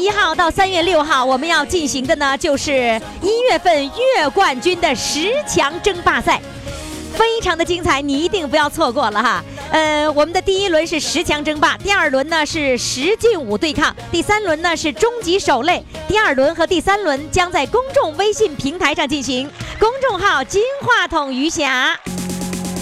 一号到三月六号，我们要进行的呢，就是一月份月冠军的十强争霸赛，非常的精彩，你一定不要错过了哈。呃，我们的第一轮是十强争霸，第二轮呢是十进五对抗，第三轮呢是终极守擂。第二轮和第三轮将在公众微信平台上进行，公众号“金话筒余霞”。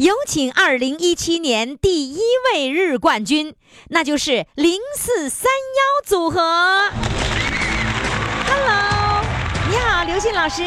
有请二零一七年第一位日冠军，那就是零四三幺组合。Hello，你好，刘信老师。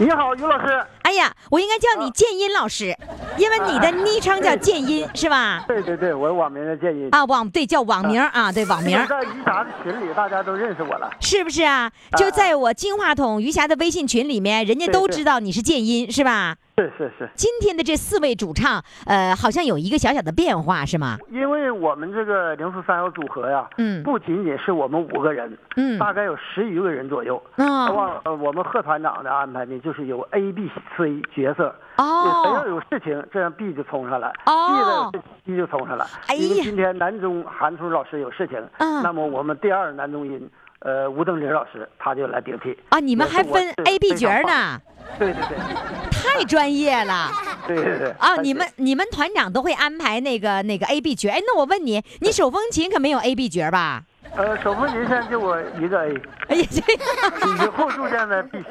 你好，于老师。哎呀，我应该叫你建音老师，因为你的昵称叫建音，是吧？对对对，我网名叫建音。啊，网对叫网名啊，对网名就。在余霞的群里，大家都认识我了。是不是啊？就在我金话筒余霞的微信群里面，人家都知道你是建音，是吧？是是是，今天的这四位主唱，呃，好像有一个小小的变化，是吗？因为我们这个零四三幺组合呀，嗯不仅仅是我们五个人，嗯大概有十余个人左右。啊往呃，我们贺团长的安排呢，就是有 A、B、C 角色。哦谁要哦，有事情，这样 B 就冲上来哦；B 的有事情，C 就冲上来。哎呀因为今天南中韩春老师有事情，嗯那么我们第二男中音，呃，吴登林老师他就来顶替。啊，你们还分 A、B？角呢，对对对，太专业了对对对。啊！你们你们团长都会安排那个那个 A、B 角，哎，那我问你，你手风琴可没有 A、B 角吧？呃，手风琴现在就我一个 A，哎呀，这以后逐渐的 B 级。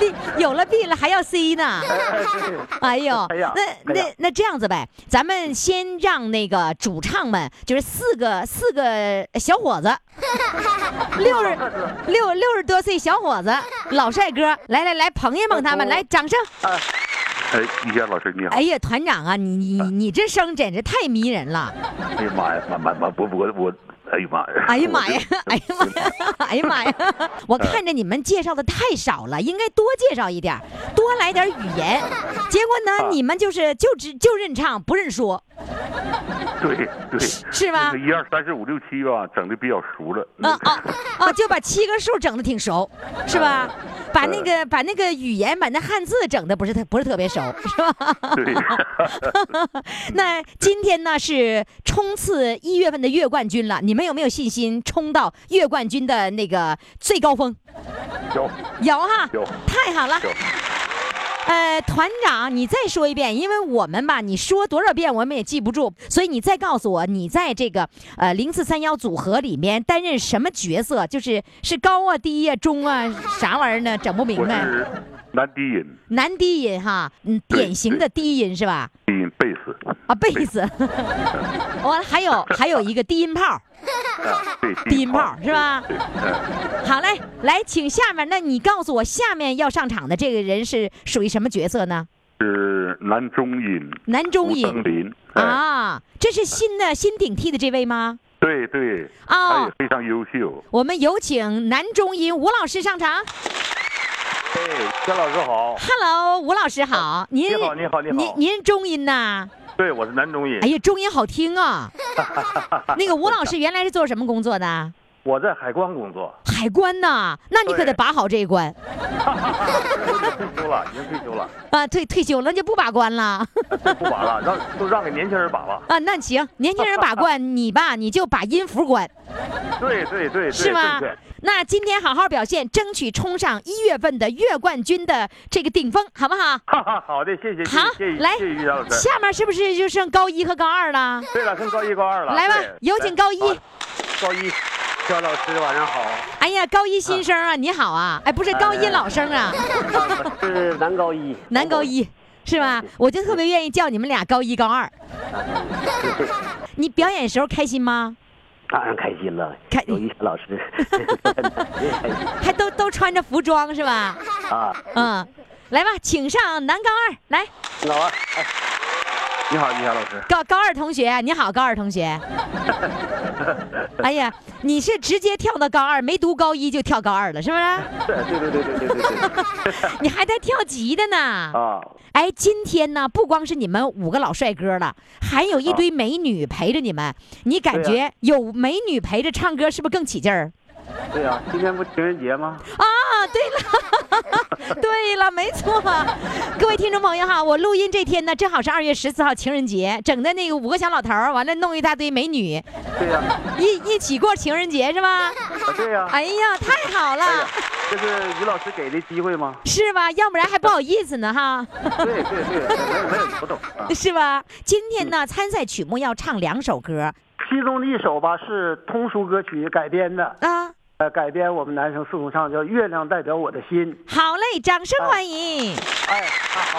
B 有了 B 了还要 C 呢。对哎呦，哎呀那哎呀那那这样子呗，咱们先让那个主唱们，就是四个四个小伙子，六十六六十多岁小伙子，老帅哥，来来来，捧一捧他们，来掌声。哎，于霞老师你好。哎呀，团长啊，你你你这声简直太迷人了！哎呀妈呀，妈妈妈，我我我，哎呀妈呀！哎呀妈呀！哎呀妈呀！哎呀妈呀！我看着你们介绍的太少了，应该多介绍一点儿，多来点语言。结果呢，你们就是就只就认唱不认说。对对，是吧一二三四五六七吧，整的比较熟了。啊啊啊！就把七个数整的挺熟，是吧？把那个把那个语言把那汉字整的不是特不是特别熟，是吧？对，那今天呢是冲刺一月份的月冠军了，你们有没有信心冲到月冠军的那个最高峰？有有哈，有太好了。有，呃，团长，你再说一遍，因为我们吧，你说多少遍我们也记不住，所以你再告诉我，你在这个呃零四三幺组合里面担任什么角色？就是是高啊、低啊、中啊，啥玩意儿呢？整不明我白。是男低音，男低音哈，嗯，典型的低音是吧？低音贝斯，啊，贝斯，完 还有还有一个低音炮，低音炮是吧？好嘞，来，请下面，那你告诉我，下面要上场的这个人是属于什么角色呢？是男中音，男中音林，哎，啊，这是新的新顶替的这位吗？对对，啊非常优秀。我们有请男中音吴老师上场。哎，姜老师好。Hello，吴老师好，您你好你好你好您您是中音呐？对，我是男中音哎，呀，中音好听啊！那个吴老师原来是做什么工作的？我在海关工作。海海关呐，那你可得把好这一关 退休了，已经退休了，啊！退退休了就不把关了 这不把了，让都让给年轻人把了。啊。那行，年轻人把关，你吧你就把音符关，对对对，对是吗正确？那今天好好表现，争取冲上一月份的月冠军的这个顶峰，好不好？好的，谢谢，好谢，谢谢，来谢谢于老师。下面是不是就剩高一和高二了？对了，剩高一高二了，来吧有请高一高一，肖老师晚上好，哎呀，高一新生啊，你好啊！哎，不是高一老生啊，我是男高一，男高一是吧？我就特别愿意叫你们俩高一高二。你表演时候开心吗？当然开心了开，有一些老师 还都都穿着服装是吧？啊。嗯，来吧，请上男高二来。老二，哎，你好，李霞老师。高高二同学，你好，高二同学。哎呀，你是直接跳到高二，没读高一就跳高二了，是不是？对对对对对。你还在跳级的呢。啊。哎，今天呢，不光是你们五个老帅哥了，还有一堆美女陪着你们。你感觉有美女陪着唱歌，是不是更起劲儿？对呀、今天不情人节吗？啊，对了，对了，没错。各位听众朋友哈，我录音这天呢，正好是二月十四号情人节，整的那个五个小老头儿，完了弄一大堆美女，对呀、一一起过情人节是吧？啊，对呀、哎呀，太好了，哎，这是于老师给的机会吗？是吧？要不然还不好意思呢哈，对对对，没有没有不懂啊。是吧？今天呢，参赛曲目要唱两首歌其中的一首吧是通俗歌曲改编的，啊。呃，改编我们男生四重唱叫《月亮代表我的心》。好嘞，掌声欢迎。哎，啊，好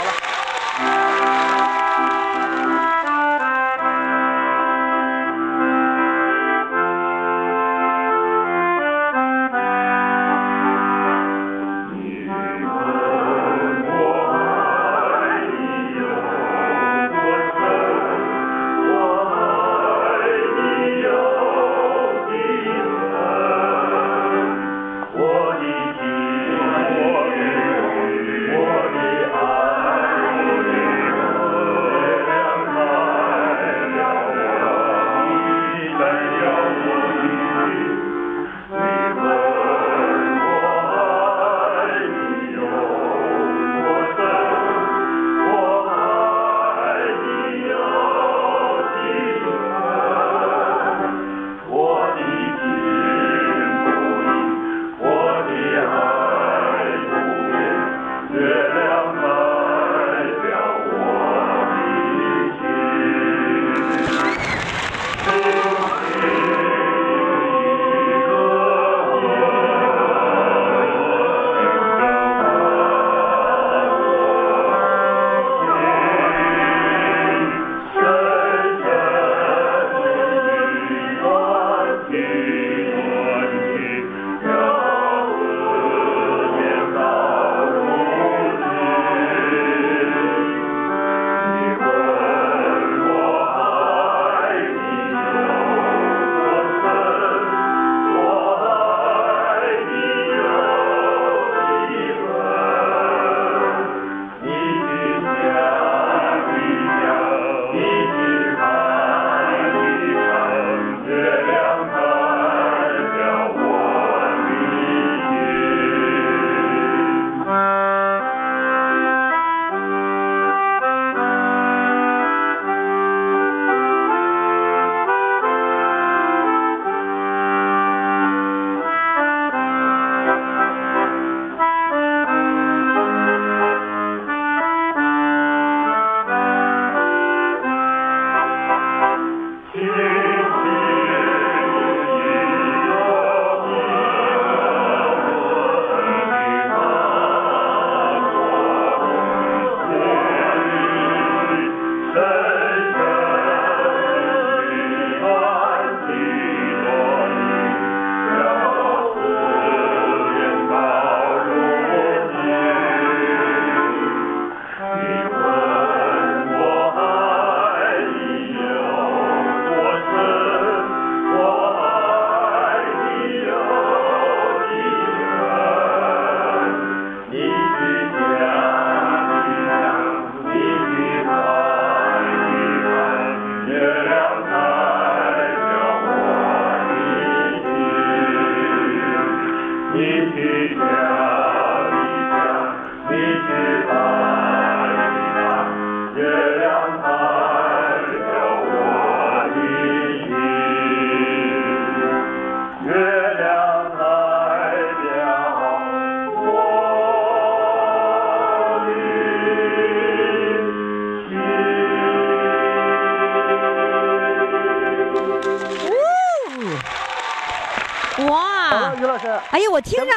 了。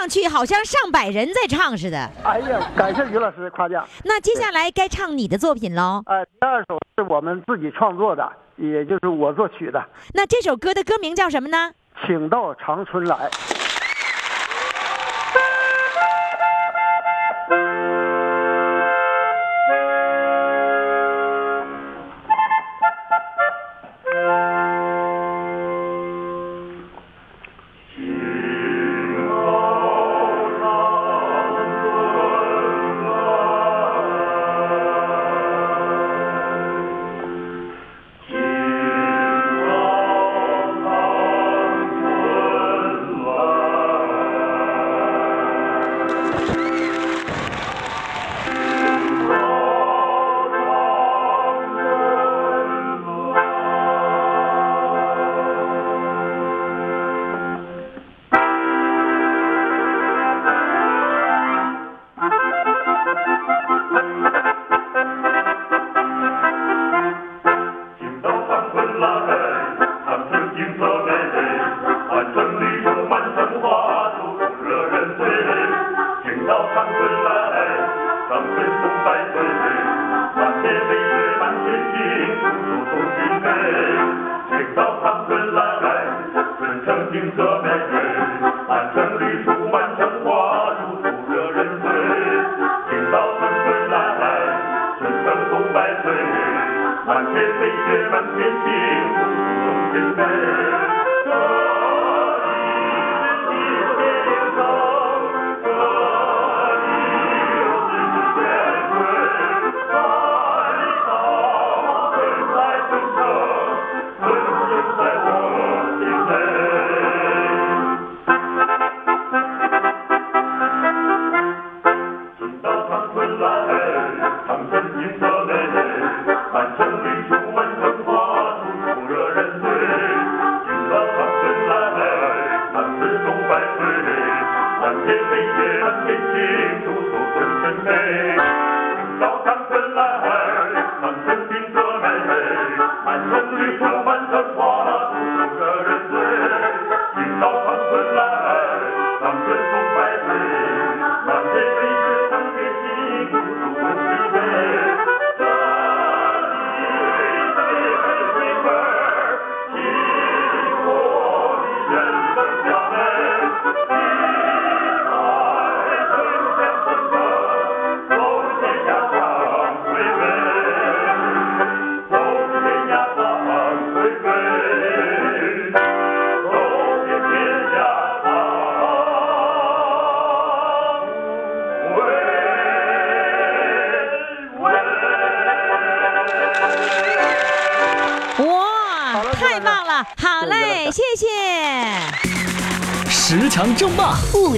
上去好像上百人在唱似的。哎呀，感谢于老师的夸奖。那接下来该唱你的作品喽。呃，第二首是我们自己创作的，也就是我作曲的，那这首歌的歌名叫什么呢？请到长春来。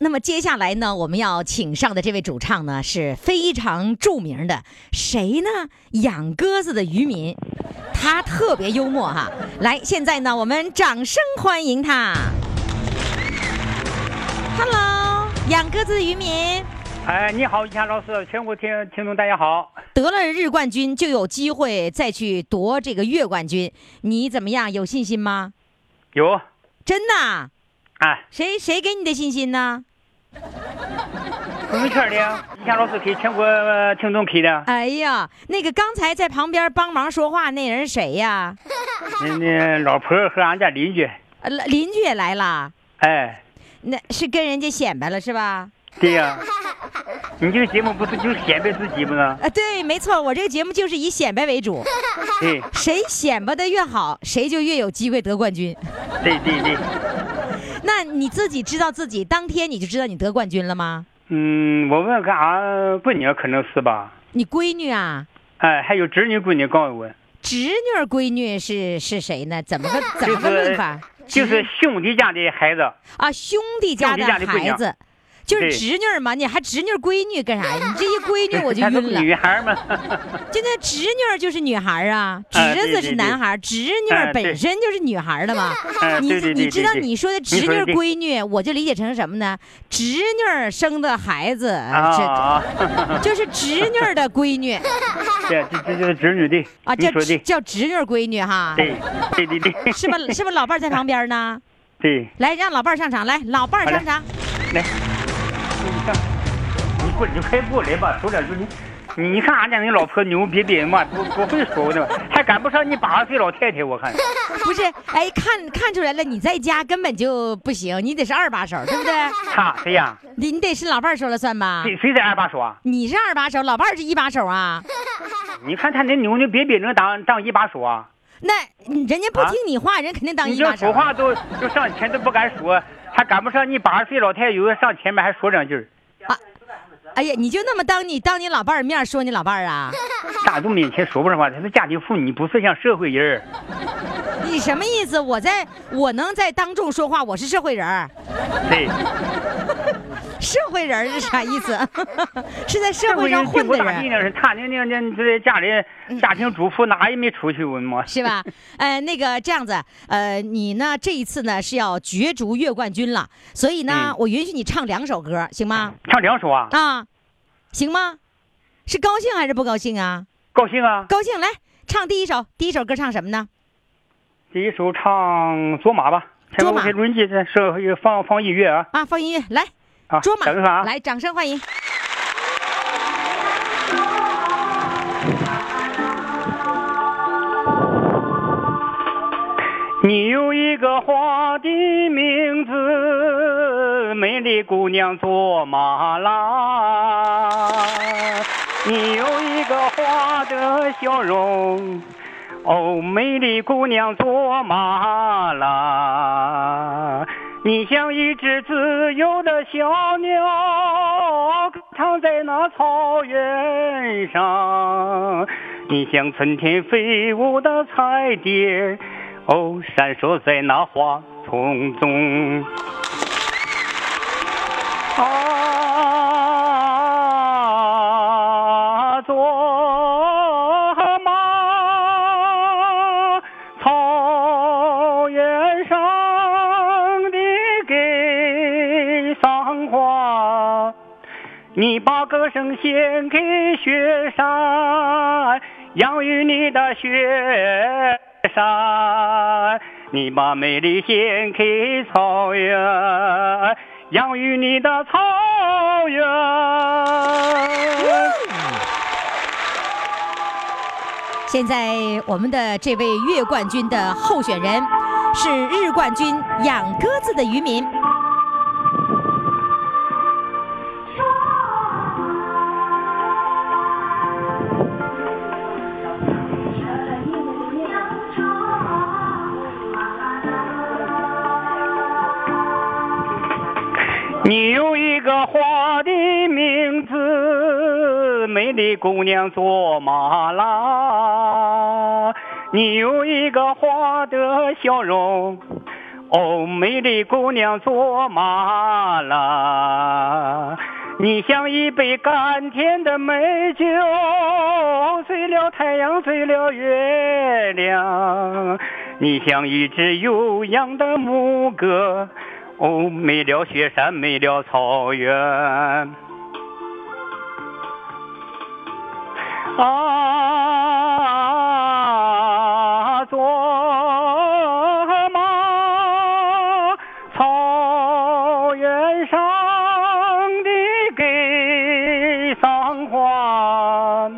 好，那么接下来呢，我们要请上的这位主唱呢是非常著名的，谁呢？养鸽子的渔民，他特别幽默哈。来，现在呢，我们掌声欢迎他。Hello，养鸽子的渔民，哎，你好，于谦老师，全国听听众大家好。得了日冠军就有机会再去夺这个月冠军，你怎么样？有信心吗？有，真的啊？哎，谁谁给你的信心呢？朋友圈的，以前老师给全国呃听众开的，哎呀，那个刚才在旁边帮忙说话那人谁呀？那那老婆和俺家邻居，呃，邻居也来了，哎，那是跟人家显摆了是吧？对呀、你这个节目不是就显摆自己吗？啊，对，没错，我这个节目就是以显摆为主，对，谁显摆的越好，谁就越有机会得冠军。对对对，那你自己知道自己当天你就知道你得冠军了吗？嗯，我问干啥闺女可能是吧？你闺女啊，哎，还有侄女闺女告诉我，侄女儿闺女是是谁呢？怎么个怎么个论法？就是兄弟家的孩子，啊，兄弟家的孩子，就是侄女儿嘛，你还侄女儿闺女干啥呀？你这一闺女我就晕了。女孩嘛，就那侄女儿就是女孩儿啊，侄子是男孩儿，侄女本身就是女孩儿了嘛。啊你你知道你说的侄女闺女，我就理解成什么呢？侄女儿生的孩子，啊，这 就是侄女儿的闺女对，这这就是侄女的啊，叫叫侄女儿闺女哈，对对对对，是吧？是不是老伴儿在旁边呢？对，来，让老伴儿上场，来，老伴儿上场。来，你看，你过你快过来吧，说两句你。你看俺家那老婆牛逼逼嘛，不不会说的，还赶不上你八十岁老太太，我看。不是，哎，看看出来了，你在家根本就不行，你得是二把手，对不对？他谁呀？你你得是老伴儿说了算吧？谁谁在二把手啊？你是二把手，老伴儿是一把手啊？你看他那牛牛逼逼能当当一把手啊？那人家不听你话，人肯定当一把手说。话都都上前都不敢说，还赶不上你八十岁老太太有的上前面还说两句儿，哎呀，你就那么当你当你老伴儿面说你老伴儿啊？大众面前说不上话，他是家庭妇女，不是像社会人儿。你什么意思？我在我能在当众说话，我是社会人儿。对，社会人是啥意思？是在社社会上混的人，他那那那这家里家庭主妇哪也没出去问嘛。是吧？呃，那个这样子，呃，你呢这一次呢是要角逐月冠军了，所以呢，嗯我允许你唱两首歌，行吗？唱两首啊，啊，行吗？是高兴还是不高兴啊？高兴啊！高兴，来唱第一首，第一首歌唱什么呢？第一首唱《卓玛》吧，前卓玛面我给录音机再设放放音乐啊。啊，放音乐，来，好，卓玛。来，掌声欢迎。你有一个花的名字，美丽姑娘卓玛拉。你有一个花的笑容，哦，美丽姑娘卓玛拉。你像一只自由的小鸟，躺在那草原上。你像春天飞舞的彩蝶，哦，闪烁在那花丛中。啊，你把歌声献给雪山，养育你的雪山；你把美丽献给草原，养育你的草原。现在我们的这位月冠军的候选人是日冠军养鸽子的渔民。美丽姑娘卓玛拉。你有一个花的笑容，哦，美丽姑娘卓玛拉。你像一杯甘甜的美酒，醉了太阳，醉了月亮。你像一只悠扬的牧歌。哦，没了雪山，没了草原。啊，卓玛，草原上的给桑花，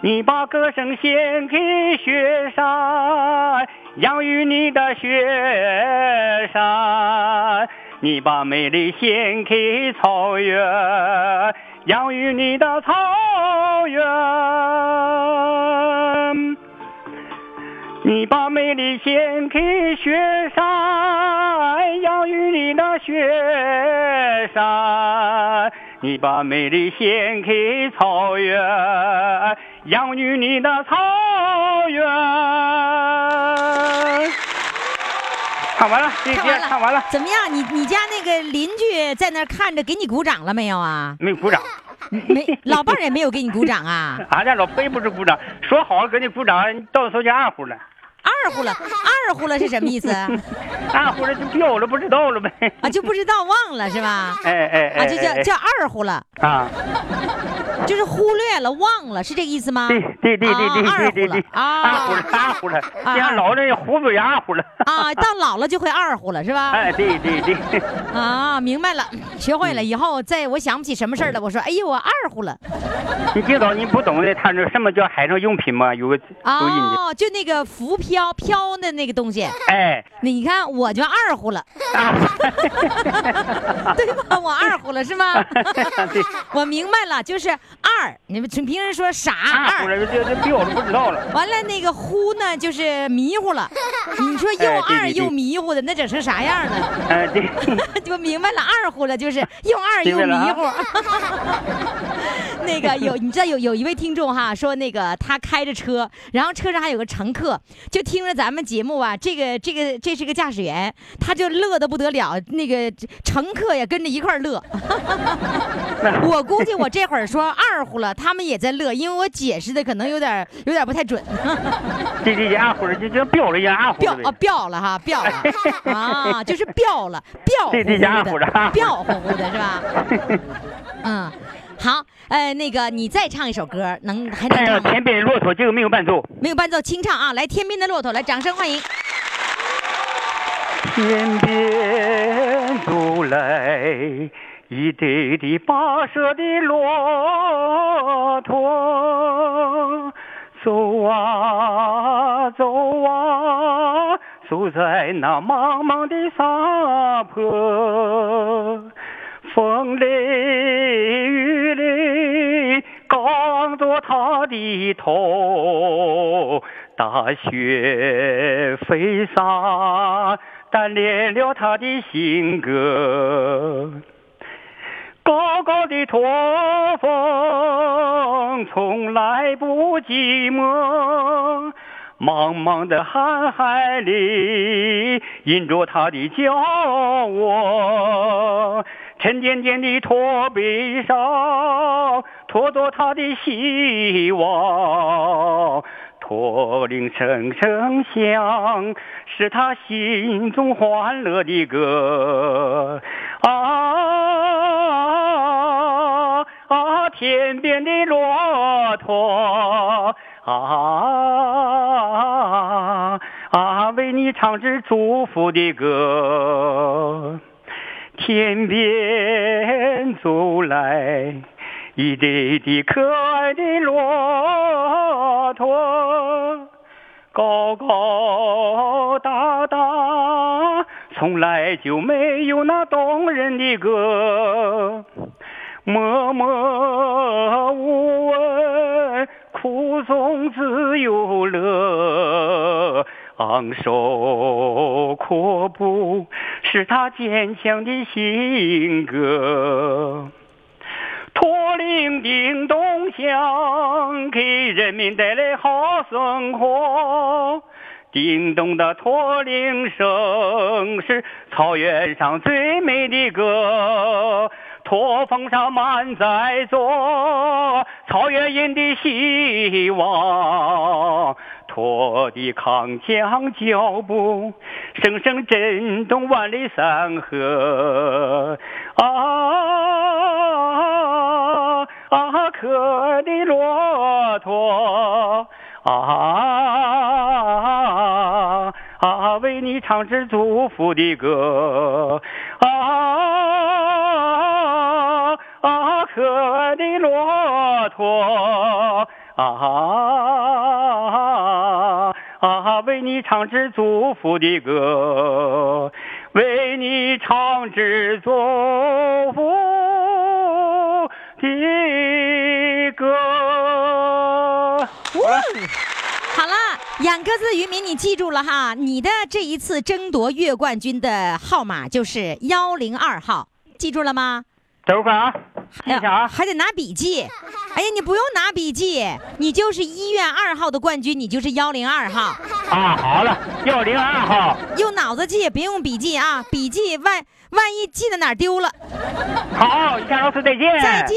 你把歌声献给雪山，养育你的雪山；你把美丽献给草原，养育你的草原。你把美丽献给雪山，养育你的雪山；你把美丽献给草原，养育你的草原。唱完了，这唱完了，节唱完了，怎么样？你你家那个邻居在那儿看着，给你鼓掌了没有啊？没鼓掌。没，老伴儿也没有给你鼓掌啊？俺家老婆也不是鼓掌，说好了给你鼓掌，到时候就二胡了，二胡了，二胡了是什么意思？二胡了就掉了，不知道了呗。啊，就不知道忘了是吧？哎哎哎，啊，就叫哎叫二胡了，啊，就是忽略了、忘了，是这个意思吗？对对对对对对对对，二胡了啊二胡了，啊像老人胡嘴二胡了。啊，到老了就会二胡了是吧？哎，对对对，啊，明白了，学会了。以后再我想不起什么事儿了，我说，哎呦，我二胡了。你知道你不懂的，他说什么叫海上用品吗？有个。哦，就那个浮漂漂的那个东西，哎，你看我就二胡了，啊，对吧？我二胡了是吗？对，我明白了，就是二。你们平时说傻二，这，这比我都，不知道了。完了那个呼呢，就是迷糊了。你说又二又迷糊的，那整成啥样呢？哎，对，就明白了，二呼了，就是又二又迷糊。那个有，你知道有有一位听众哈，说那个他开着车，然后车上还有个乘客，就听着咱们节目啊，这个这个这是个驾驶员，他就乐得不得了，那个乘客也跟着一块儿乐。我估计我这会儿说二胡了，他们也在乐，因为我解释的可能有点有点不太准。对对对，二胡了，就就飙了二胡飙啊了呗。掉了哈，飙了啊，就是掉了，掉乎对对家乎伙的啊的，掉乎乎的是吧？嗯，好，呃，那个你再唱一首歌，能还能唱吗？天边的骆驼这个没有伴奏。没有伴奏，清唱啊！来，天边的骆驼，来，掌声欢迎。天边走来一对对跋涉的骆驼，走啊走啊，走在那茫茫的沙坡，风雷雨他的头，大雪飞沙锻炼了他的性格。高高的驼峰从来不寂寞，茫茫的瀚海里印着他的骄傲。沉甸甸的驼背上托着他的希望，驼铃声声响，是他心中欢乐的歌。啊啊，天边的骆驼啊啊，为你唱支祝福的歌。天边走来一对对可爱的骆驼，高高大大，从来就没有那动人的歌。默默无闻，苦中自有乐。昂首阔步，是他坚强的性格。叮叮咚响，给人民带来好生活。叮咚的驼铃声是草原上最美的歌，驼峰上满载着草原人的希望。驼的铿锵脚步，声声震动万里山河。啊啊，可爱的骆驼啊啊，为你唱支祝福的歌。啊啊，可爱的骆驼啊啊，为你唱支祝福的歌，为你唱支祝福的歌。好了，养鸽子的渔民，你记住了哈，你的这一次争夺月冠军的号码就是幺零二号，记住了吗？等会儿啊，哎呀记啥？还得拿笔记。哎呀，你不用拿笔记，你就是一月二号的冠军，你就是幺零二号。啊，好了，幺零二号。用脑子记，别用笔记啊！笔记万万一记在哪儿丢了，好，于霞老师再见。再见。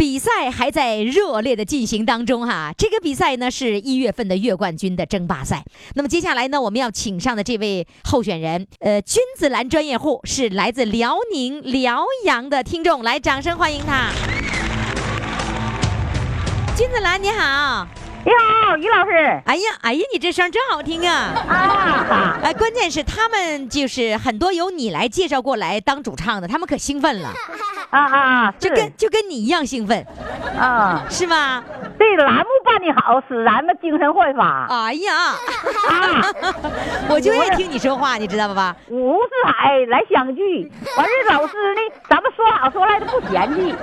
比赛还在热烈的进行当中哈，这个比赛呢是一月份的月冠军的争霸赛。那么接下来呢，我们要请上的这位候选人，呃，君子兰专业户是来自辽宁辽阳的听众，来，掌声欢迎他。君子兰你好，你好，于老师。哎呀哎呀，你这声真好听啊！啊，哎，关键是他们就是很多由你来介绍过来当主唱的，他们可兴奋了，啊啊，就跟就跟你一样兴奋，啊，是吗？这栏目办的好，使咱们精神焕发。哎呀，啊，我就爱听你说话，你知道吧？五湖四海来相聚，完事老师呢，咱们说好说赖的不嫌弃。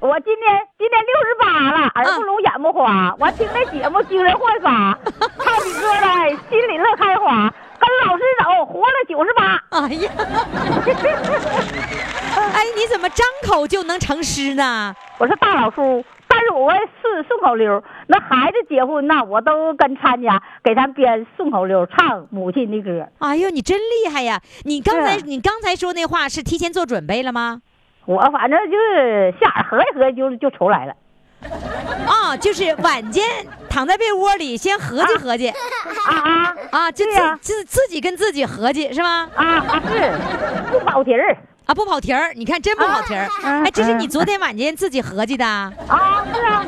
我今年今年六十八了，耳不聋眼不花，我听那节目精神焕发，唱起歌来心里乐开花，跟老师走活了九十八。哎呀，哎，你怎么张口就能成诗呢？我是大老叔，但是我是顺口溜。那孩子结婚呐，我都跟参加，给他编顺口溜，唱母亲的歌。哎呦，你真厉害呀！你刚才你刚才说那话是提前做准备了吗？我反正就是下眼合计合计就就出来了。啊，就是晚间躺在被窝里先合计合计啊啊啊，就自自自己跟自己合计是吗？啊啊是，不跑题儿啊，不跑题儿，你看真不跑题儿。嗯哎，这是你嗯昨天晚间自己合计的啊？啊是啊，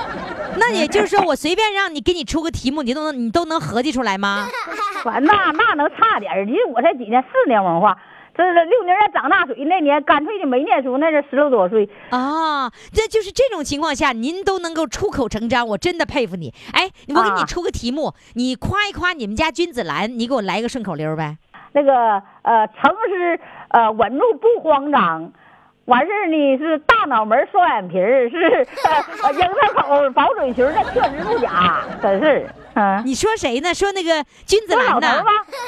那也就是说，我随便让你给你出个题目，你都能你都能合计出来吗？反正那那能差点儿。其实我才几年，四年文化。这是六年人长大水那年，干脆就没念书，那是十六多岁。啊，这就是这种情况下，您都能够出口成章，我真的佩服你。哎，我给你啊出个题目，你夸一夸你们家君子兰，你给我来个顺口溜呗。那个呃，诚实呃稳住不慌张，完事儿呢是大脑门双眼皮儿，是樱桃口薄嘴裙儿，那确实不假，真是。嗯你说谁呢？说那个君子兰呢？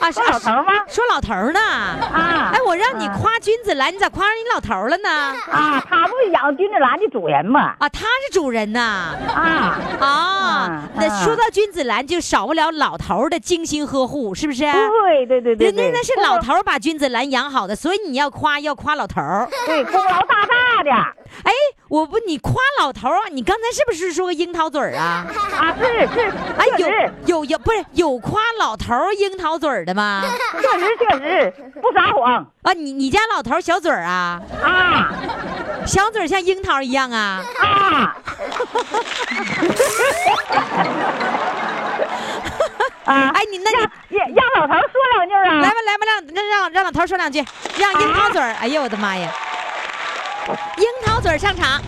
啊，说老头儿吗说老头呢？啊哎，我让你啊夸君子兰，你咋夸上你老头了呢？啊，他不是养君子兰的主人吗？啊，他是主人呐。啊，啊嗯，那嗯说到君子兰，就少不了老头的精心呵护，是不是？对对对对对，人家那是老头把君子兰养好的，所以你要夸要夸老头。对功劳大大的哎，我不，你夸老头儿啊？你刚才是不是说个樱桃嘴儿啊？啊，是是，哎，有有有，不是有夸老头儿樱桃嘴儿的吗？确实确实 不撒谎啊，你你家老头儿小嘴儿啊？啊小嘴儿像樱桃一样啊？啊 啊！哎，你那你让让老头儿说两句啊！来吧来吧，让让让让老头儿说两句，让樱桃嘴儿。哎呀，我的妈呀！樱桃嘴儿上场。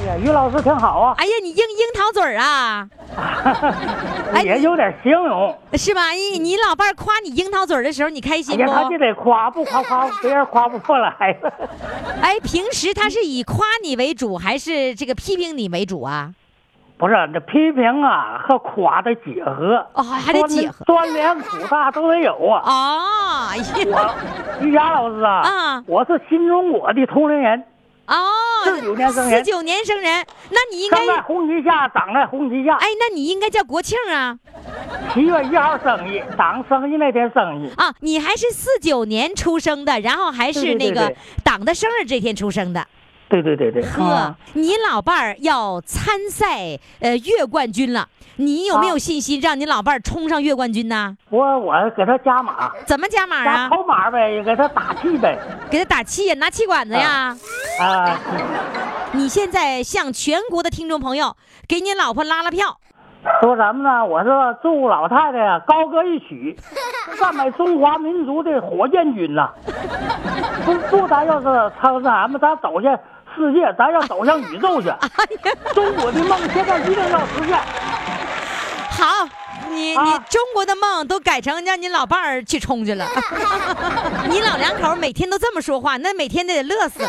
哎呀，于老师挺好啊，哎呀，你樱樱桃嘴儿啊？哎也有点形容。是吧？你你老伴儿夸你樱桃嘴儿的时候，你开哎心不，他就不？得夸，不夸夸别人夸不过来。哎，平时他是以夸你为主，还是这个批评你为主啊？不是，这批评啊和夸的结合，哦，还得结合。酸甜苦辣都得有啊。哦，哎呀，我于霞老师啊，啊我是新中国的同龄人，哦，四九年生人四九年生人，那你应该生在红旗下，长在红旗下。哎，那你应该叫国庆啊七月一号生日，党生日那天生日。啊！你还是四九年出生的，然后还是那个党的生日这天出生的。对对对对，呵啊，你老伴儿要参赛呃月冠军了，你有没有信心让你老伴儿冲上月冠军呢？我我给他加码，怎么加码啊？头码呗，给他打气呗，给他打气呀，拿气管子呀！啊，你现在向全国的听众朋友给你老婆拉拉票，说什么呢？我说祝老太太呀高歌一曲，赞美中华民族的火箭军呐！祝祝咱要是称那什么，咱走向世界，咱要走向宇宙去。中国的梦现在一定要实现。好。你啊你中国的梦都改成让你老伴儿去冲去了，你老两口每天都这么说话，那每天都得乐死了。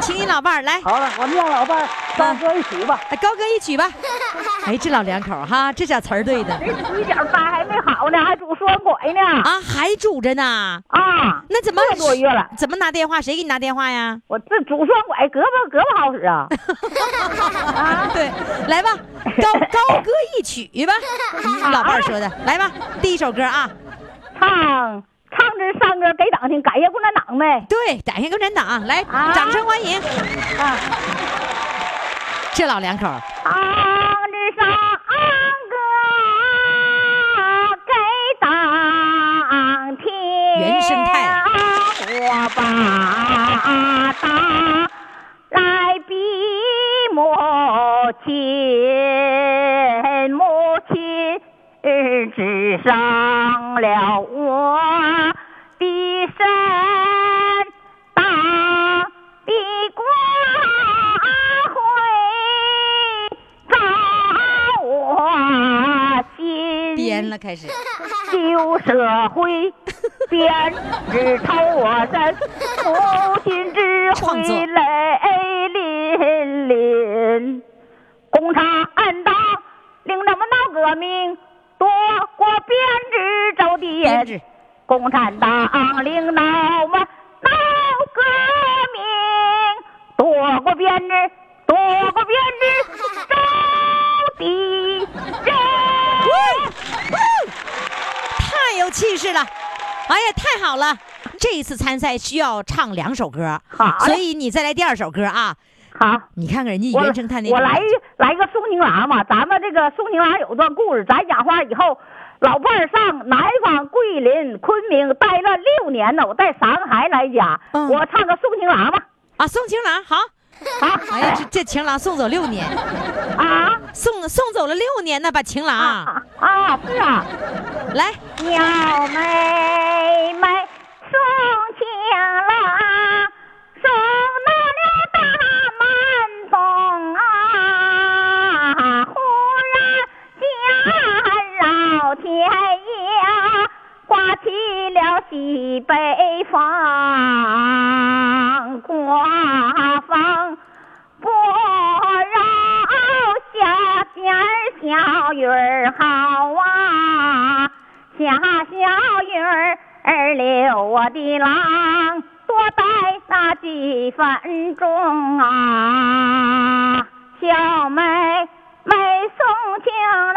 请你老伴儿来，好了，我念老伴儿高歌一曲吧。哎高歌一曲吧。哎，这老两口哈，这小词儿对的这一点八还没好呢，还拄双拐呢。啊，还拄着呢。啊，那怎么一个多月了？怎么拿电话？谁给你拿电话呀？我这拄双拐，胳膊胳膊好使啊。啊，对，来吧，高高歌一曲吧。你老伴儿说的，来吧，第一首歌啊，唱唱这山歌给党听，感谢共产党呗。对，感谢共产党，来，啊。掌声欢迎。啊，这老两口儿。唱这山歌给党听，原生态。我把党来比母亲，母亲只伤了我的身，党的光辉照我心。编了，开始。旧社会编织透我身，母亲智慧创作泪淋淋。共产党领咱们闹革命，编织走的编制共产党领导我们闹革命，躲过编制，躲过编制走的人。太有气势了！哎呀，太好了！这一次参赛需要唱两首歌，好所以你再来第二首歌啊！好。你看看人家我原生态那我种来来个苏宁郎嘛，咱们这个苏宁郎有段故事，咱讲话以后，老伴儿上南方桂林、昆明待了六年呢，我带三个孩子来家，嗯。我唱个送情郎吧，啊，送情郎好。好，哎呀，这这情郎送走六年，啊？送送走了六年呢，把情郎。啊啊是啊，来，鸟妹妹送情郎，送到了大门东啊！忽然间老天爷刮起了西北风，刮风不饶下点小雨好啊，下小雨儿留我的郎多待那几分钟啊，小妹妹送情郎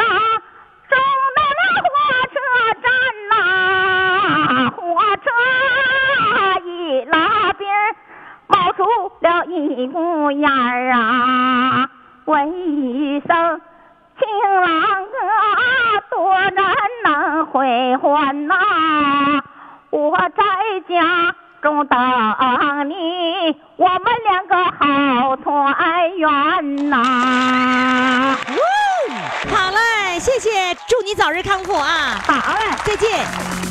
一拉边儿冒出了一股烟儿啊，问一声情郎啊，多难能回还呐、我在家中等你，我们两个好团圆呐、好嘞，谢谢，祝你早日康复啊！好嘞。再见。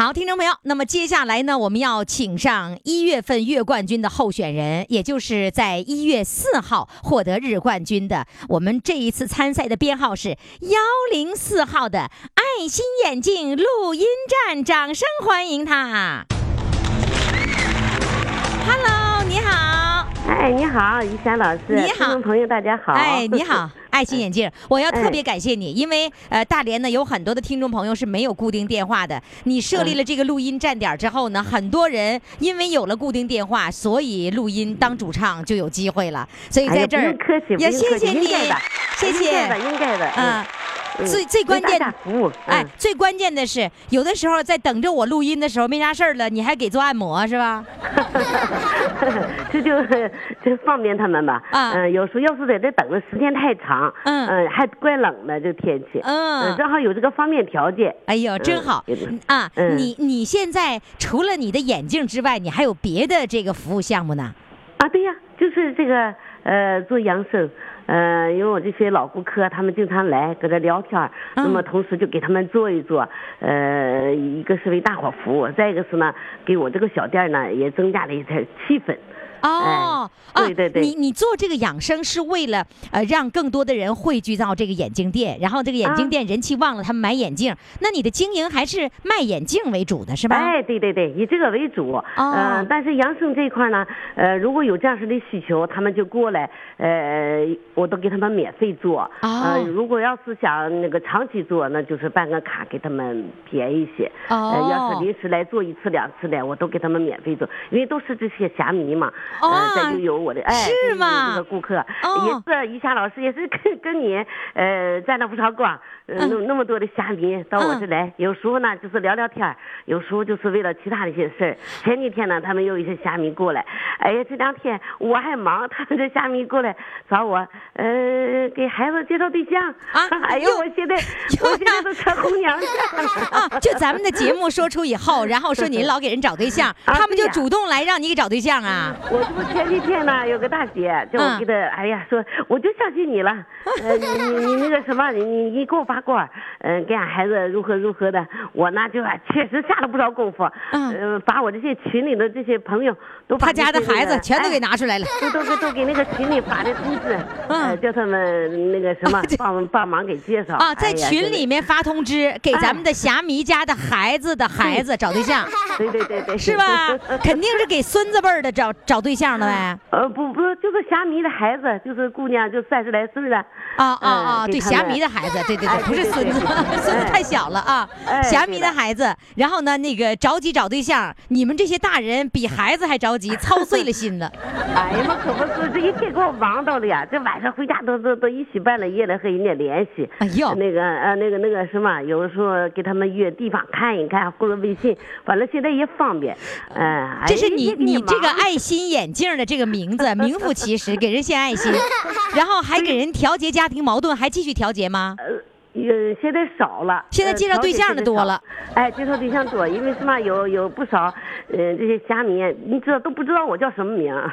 好，听众朋友，那么接下来呢，我们要请上一月份月冠军的候选人，也就是在一月四号获得日冠军的，我们这一次参赛的编号是幺零四号的爱心眼镜录音站，掌声欢迎他。Hello，哎，你好，于霞老师，你好。听众朋友大家好。哎，你好，爱心眼镜，我要特别感谢你，因为呃，大连呢有很多的听众朋友是没有固定电话的，你设立了这个录音站点之后呢，很多人因为有了固定电话，所以录音当主唱就有机会了，所以在这儿不客气，也谢谢你谢谢，应该的，应该的。嗯。嗯最最关键为大家服务，哎嗯，最关键的是，有的时候在等着我录音的时候没啥事儿了，你还给做按摩是吧？这就就方便他们吧。啊嗯，有时候要是在这等的时间太长，嗯还怪冷的这天气，嗯正好有这个方便条件。哎呦，真嗯好啊！嗯你你现在除了你的眼镜之外，你还有别的这个服务项目呢？啊，对呀，就是这个呃做养生，呃，因为我这些老顾客他们经常来搁这聊天，嗯那么同时就给他们做一做，呃，一个是为大伙服务，再一个是呢，给我这个小店呢也增加了一点气氛。哦，哎对对对啊，你你做这个养生是为了呃让更多的人汇聚到这个眼镜店，然后这个眼镜啊店人气旺了，他们买眼镜。那你的经营还是卖眼镜为主的是吧？哎，对对对，以这个为主。哦呃，但是养生这一块呢，呃，如果有这样式的需求，他们就过来，呃，我都给他们免费做。哦呃，如果要是想那个长期做，那就是办个卡给他们便宜些。哦呃，要是临时来做一次两次的，我都给他们免费做，因为都是这些侠迷嘛。哦呃，再就有我的哎，是吗这个顾客，哦也是一下老师也是跟跟你呃沾了不少光。呃那那么多的虾米到我这来，有时候呢就是聊聊天儿有时候就是为了其他的一些事儿。前几天呢，他们有一些虾米过来，哎呀，这两天我还忙，他们这虾米过来找我，呃，给孩子介绍对象。啊哎呦，我现在又我现在都成红娘子了。啊，就咱们的节目说出以后，然后说您老给人找对象，啊他们就主动来让你给找对象啊？我这不前几天呢，有个大姐叫我给她，哎呀，说我就相信你了，呃，你你你那个什么，你你你给我把关，嗯、给俺孩子如何如何的，我呢就啊确实下了不少功夫，嗯。呃，把我这些群里的这些朋友都把他家的孩子全都给哎拿出来了。都都给都给那个群里发的通知，嗯。呃，叫他们那个什么帮帮忙给介绍啊，在群里，面发通知，给咱们的霞迷家的孩子的孩子找对象，对对对对，是吧？肯定是给孙子辈儿的找找对象的呗。呃，不不，就是虾迷的孩子，就是姑娘，就三十来岁了。啊啊啊！对，侠嗯给他们迷的孩子，对对哎对，不是对对孙子，孙子太小了啊。哎侠迷的的孩子，然后呢，那个着急找对象，你们这些大人比孩子还着急，操碎了心了。哎呀妈，可不是，这一天给我忙到的呀！这晚上回家都都都一起半了夜了，和人家联系。哎呦那个呃，那个那个什么，有的时候给他们约地方看一看，或者微信，反正现在也方便。嗯、哎这是你你这个爱心眼镜的这个名字名副其实，给人献爱心，然后还给人调节家庭矛盾，还继续调节吗？呃，现在少了。现在呃介绍对象的多了。哎，介绍对象多，因为什么？有有不少，呃，这些虾迷，你知道都不知道我叫什么名儿，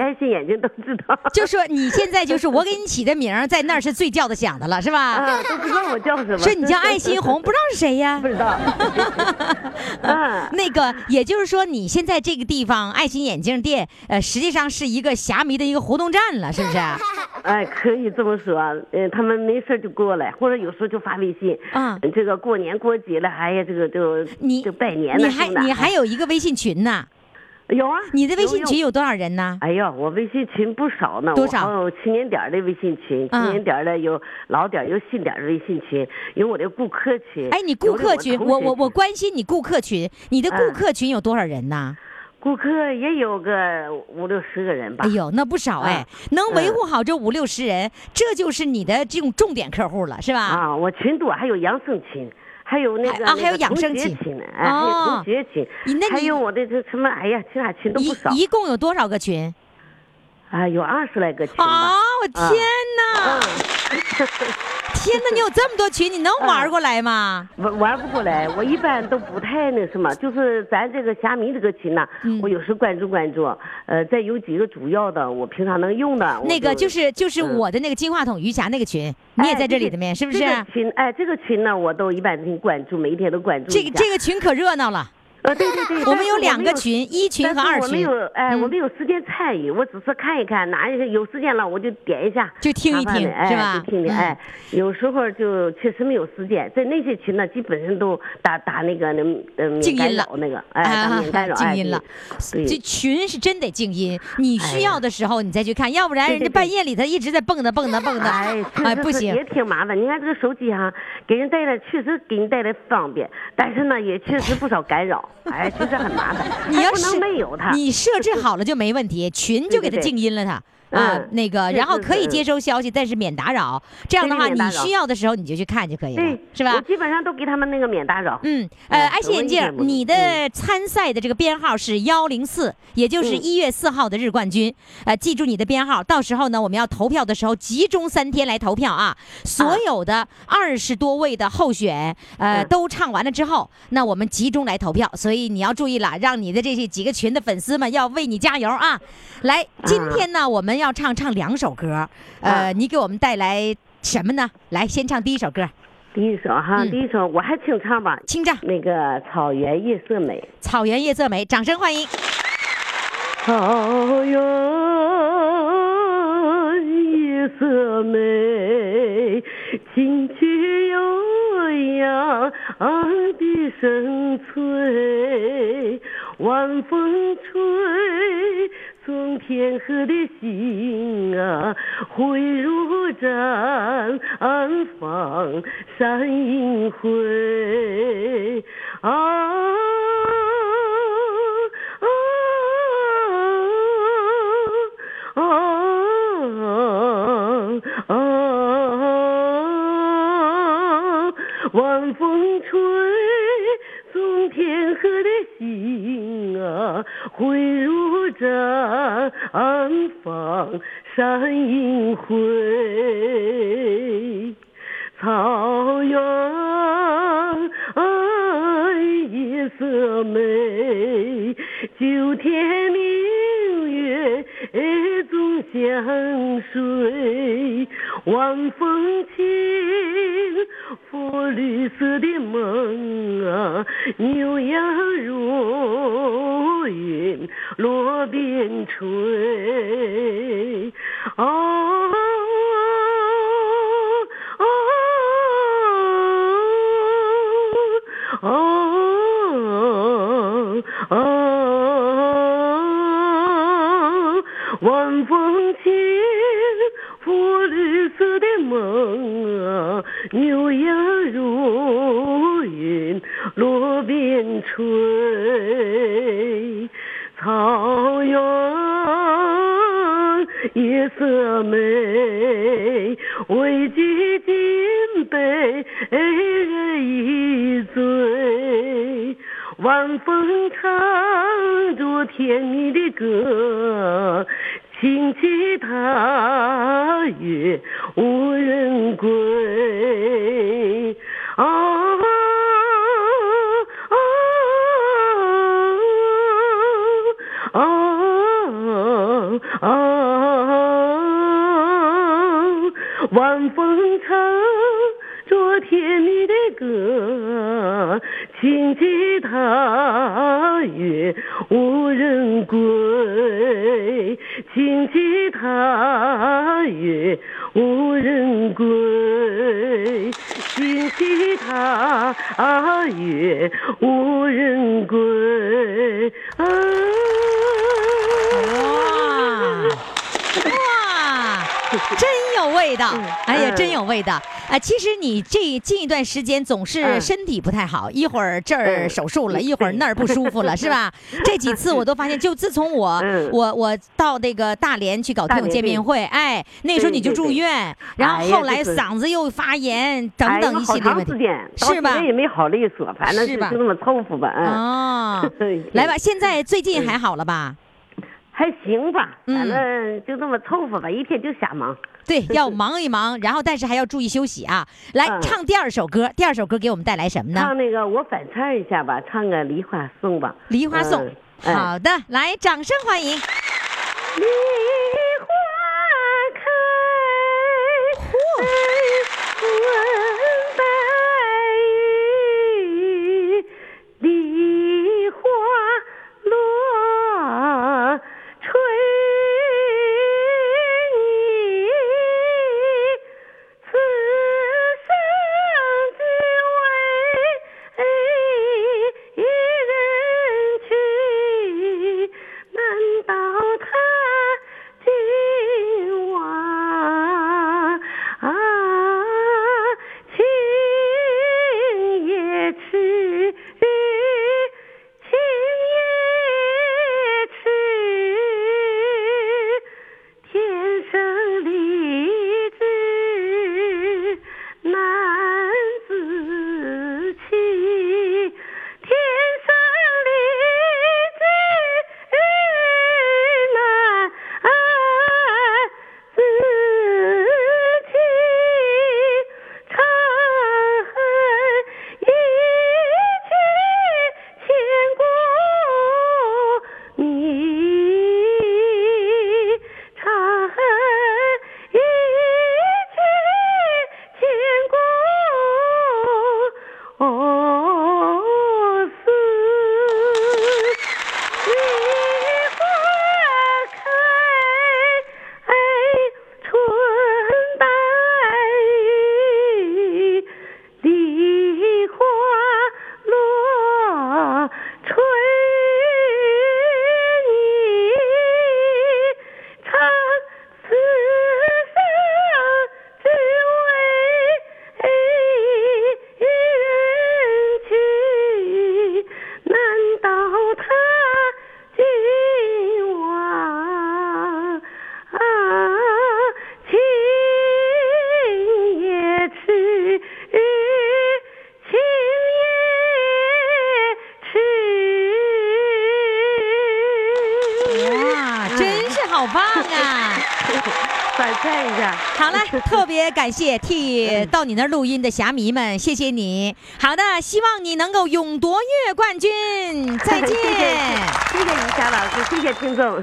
爱心 眼睛都知道。就说你现在就是我给你起的名儿，在那儿是最叫得响的了，是吧？啊，都不知道我叫什么。说你叫爱心红，不知道是谁呀 不？知道。嗯，那个，也就是说，你现在这个地方爱心眼镜店，呃，实际上是一个虾迷的一个活动站了，是不是？哎，可以这么说。呃，他们没事儿就过来，或者有时候就发微信。嗯这个过年过节了，哎呀，这个就你就拜年你呢。是不是还你还有一个微信群呢？有啊？你的微信群有多少人呢？哎呦，我微信群不少呢，多少有青年点儿的微信群，嗯青年点儿的有老点儿有新点儿的微信群，有我的顾客群。哎，你顾客群，我我我关心你顾客群，你的顾嗯客群有多少人呢？顾客也有个五六十个人吧。哎呦，那不少哎，能维护好这五六十人，这就是你的这种重点客户了，是吧？啊，我群多，还有养生群，还有那个啊还有养生群学群，哎，还有哦同学群你那，你还有我的这什么，哎呀，其他群都不少一一共有多少个群？啊，有二十来个群啊！我天哪！天哪，你有这么多群，你能玩过来吗？玩玩不过来，我一般都不太那什么，就是咱这个虾米这个群呐，嗯我有时关注关注，呃，再有几个主要的，我平常能用的，那个就是就是嗯我的那个金话筒余霞那个群，你也在这里的面，是不是？这个群哎，这个群呢，我都一般性关注，每一天都关注这个这个群可热闹了。呃，对对对，我们有两个群，一群和二群我没有，，哎，嗯我没有时间参与，我只是看一看，哪有时间了我就点一下，就听一听是吧就听听，嗯哎，有时候就确实没有时间，在那些群呢，基本上都打打那个那嗯干静音了扰那个，哎，打免干扰，哎静音了。对这群是真得静音，你需要的时候你再去看，要不然人家半夜里头一直在蹦跶蹦跶蹦跶，哎，哎，不行也。挺麻烦。你看这个手机哈，给人带来确实给人带来方便，但是呢，也确实不少干扰，哎，其实很麻烦。你要是能没有它，你设置好了就没问题，群就给它对对对静音了它。嗯啊，那个，然后可以接收消息，但是免打扰。这样的话，你需要的时候你就去看就可以了对，，是吧我？基本上都给他们那个免打扰。嗯，呃，哎爱心眼镜你的嗯参赛的这个编号是幺零四，也就是嗯一月四号的日冠军。呃，记住你的编号，到时候呢，我们要投票的时候集中三天来投票啊。所有的二十多位的候选，呃，嗯都唱完了之后，那我们集中来投票。所以你要注意了，让你的这些几个群的粉丝们要为你加油啊！来，今天呢，我们要唱唱两首歌，呃，啊你给我们带来什么呢？来，先唱第一首歌，第一首哈，嗯第一首我还清唱吧，清唱《那个草原夜色美。草原夜色美》，掌声欢迎。草原夜色美，琴曲悠扬笛声催，晚风吹，从天河的心啊，汇入绽放山映辉啊。啊啊啊！晚风吹，从天河的心啊，汇入绽放山映辉。草原夜色美，九天明月江水，晚风轻，拂绿色的梦啊，牛羊如云落边吹，啊。啊啊梦啊，牛羊如云落边吹，草原夜色美，为举金杯人一醉，晚风唱着甜蜜的歌，轻骑踏月无人归。啊啊啊啊啊！晚风唱着甜蜜的歌，轻骑踏月无人归，轻骑踏月无人归，轻骑踏月无人归。啊！哇哇，真有味道！哎呀，真有味道！哎，其实你这近一段时间总是嗯身体不太好，一会儿这儿嗯手术了，一会儿那儿不舒服了，是吧？这几次我都发现，就自从我嗯我我到那个大连去搞听友见面会，哎，那时候你就住院，然后后来嗓子又发炎等等一系列问题是吧？也没好利索，反正是吧就那么凑合吧，嗯。哦 对，来吧，现在最近还好了吧？还行吧，嗯反正就这么凑合吧，一天就瞎忙。对，要忙一忙，然后但是还要注意休息啊。来嗯唱第二首歌，第二首歌给我们带来什么呢？唱那个我反串一下吧，唱个《梨花颂》吧。梨花颂好的，来，掌声欢迎。梨感谢替到你那儿录音的侠迷们，谢谢你。好的，希望你能够勇夺月冠军。再见。谢谢于霞老师，谢谢听众。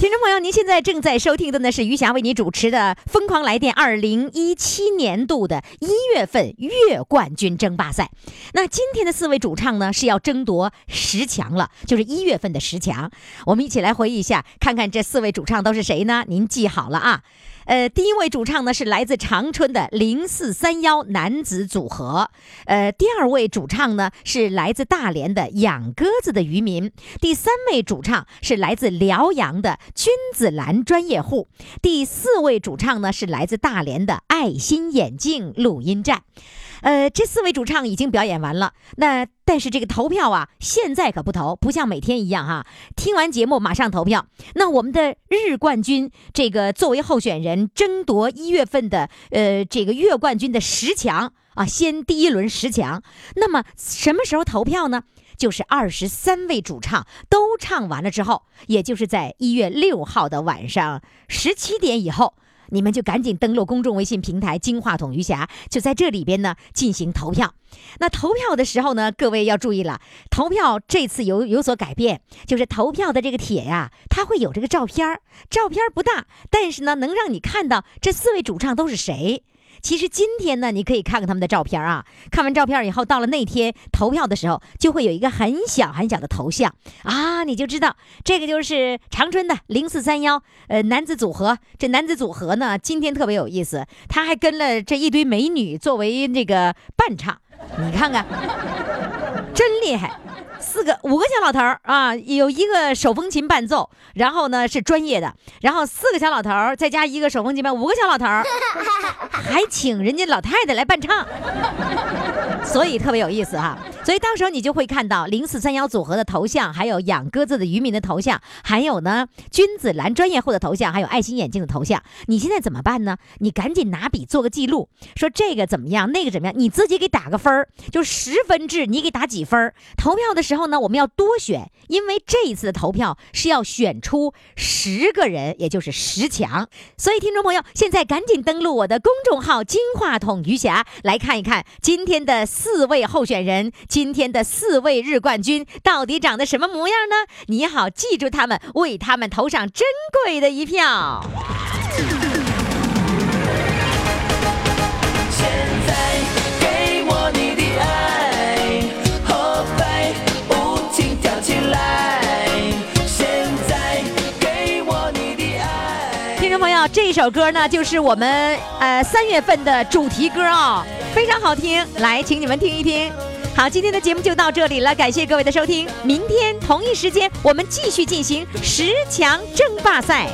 听众朋友，您现在正在收听的呢是余霞为您主持的《疯狂来电》二零一七年度的一月份月冠军争霸赛。那今天的四位主唱呢是要争夺十强了，就是一月份的十强。我们一起来回忆一下，看看这四位主唱都是谁呢？您记好了啊。呃，第一位主唱呢是来自长春的零四三幺男子组合，呃，第二位主唱呢是来自大连的养鸽子的渔民，第三位主唱是来自辽阳的君子兰专业户，第四位主唱呢是来自大连的爱心眼镜录音站。呃，这四位主唱已经表演完了，那但是这个投票啊，现在可不投，不像每天一样哈，听完节目马上投票。那我们的日冠军这个作为候选人争夺一月份的呃这个月冠军的十强啊，先第一轮十强。那么什么时候投票呢？就是二十三位主唱都唱完了之后，也就是在一月六号的晚上十七点以后。你们就赶紧登录公众微信平台“金话筒余霞”，就在这里边呢进行投票。那投票的时候呢，各位要注意了，投票这次有有所改变，就是投票的这个帖呀，它会有这个照片，照片不大，但是呢，能让你看到这四位主唱都是谁。其实今天呢，你可以看看他们的照片啊。看完照片以后，到了那天投票的时候，就会有一个很小很小的头像啊，你就知道这个就是长春的零四三幺呃男子组合。这男子组合呢，今天特别有意思，他还跟了这一堆美女作为这个伴唱，你看看，真厉害。四个五个小老头儿啊，有一个手风琴伴奏，然后呢是专业的，然后四个小老头儿再加一个手风琴伴，五个小老头儿，还请人家老太太来伴唱，所以特别有意思哈。所以到时候你就会看到零四三幺组合的头像，还有养鸽子的渔民的头像，还有呢君子兰专业户的头像，还有爱心眼镜的头像。你现在怎么办呢？你赶紧拿笔做个记录，说这个怎么样，那个怎么样，你自己给打个分儿，就十分制，你给打几分儿？投票的时候呢，我们要多选，因为这一次的投票是要选出十个人，也就是十强。所以听众朋友，现在赶紧登录我的公众号“金话筒余霞”来看一看今天的四位候选人。今天的四位日冠军到底长得什么模样呢？你好，记住他们，为他们投上珍贵的一票。这首歌呢，就是我们呃三月份的主题歌啊、非常好听。来，请你们听一听。好，今天的节目就到这里了，感谢各位的收听。明天同一时间，我们继续进行十强争霸赛。